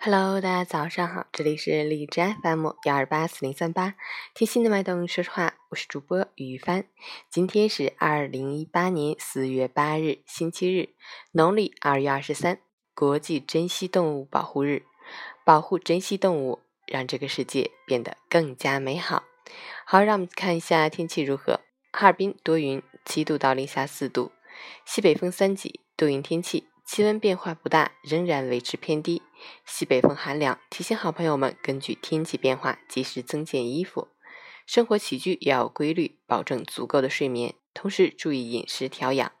Hello，大家早上好，这里是荔枝 FM 幺二八四零三八，贴心的脉动，说实话，我是主播于帆。今天是二零一八年四月八日，星期日，农历二月二十三，国际珍稀动物保护日。保护珍稀动物，让这个世界变得更加美好。好，让我们看一下天气如何。哈尔滨多云，七度到零下四度，西北风三级，多云天气。气温变化不大，仍然维持偏低。西北风寒凉，提醒好朋友们根据天气变化及时增减衣服。生活起居要有规律，保证足够的睡眠，同时注意饮食调养，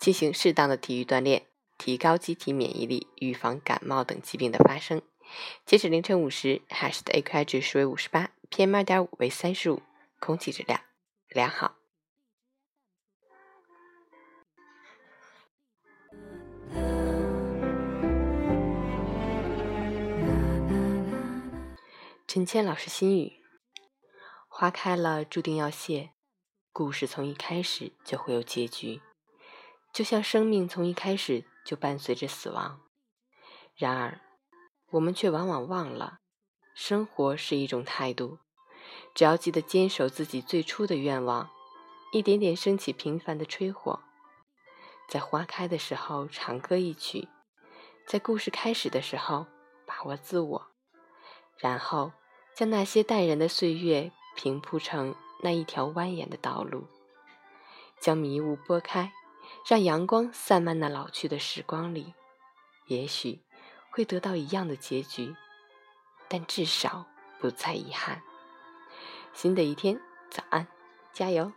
进行适当的体育锻炼，提高机体免疫力，预防感冒等疾病的发生。截止凌晨五时，海市的 AQI 指数为五十八，PM 二点五为三十五，空气质量良好。陈谦老师心语：花开了，注定要谢。故事从一开始就会有结局，就像生命从一开始就伴随着死亡。然而，我们却往往忘了，生活是一种态度。只要记得坚守自己最初的愿望，一点点升起平凡的炊火，在花开的时候长歌一曲，在故事开始的时候把握自我，然后。将那些淡然的岁月平铺成那一条蜿蜒的道路，将迷雾拨开，让阳光散漫那老去的时光里，也许会得到一样的结局，但至少不再遗憾。新的一天，早安，加油！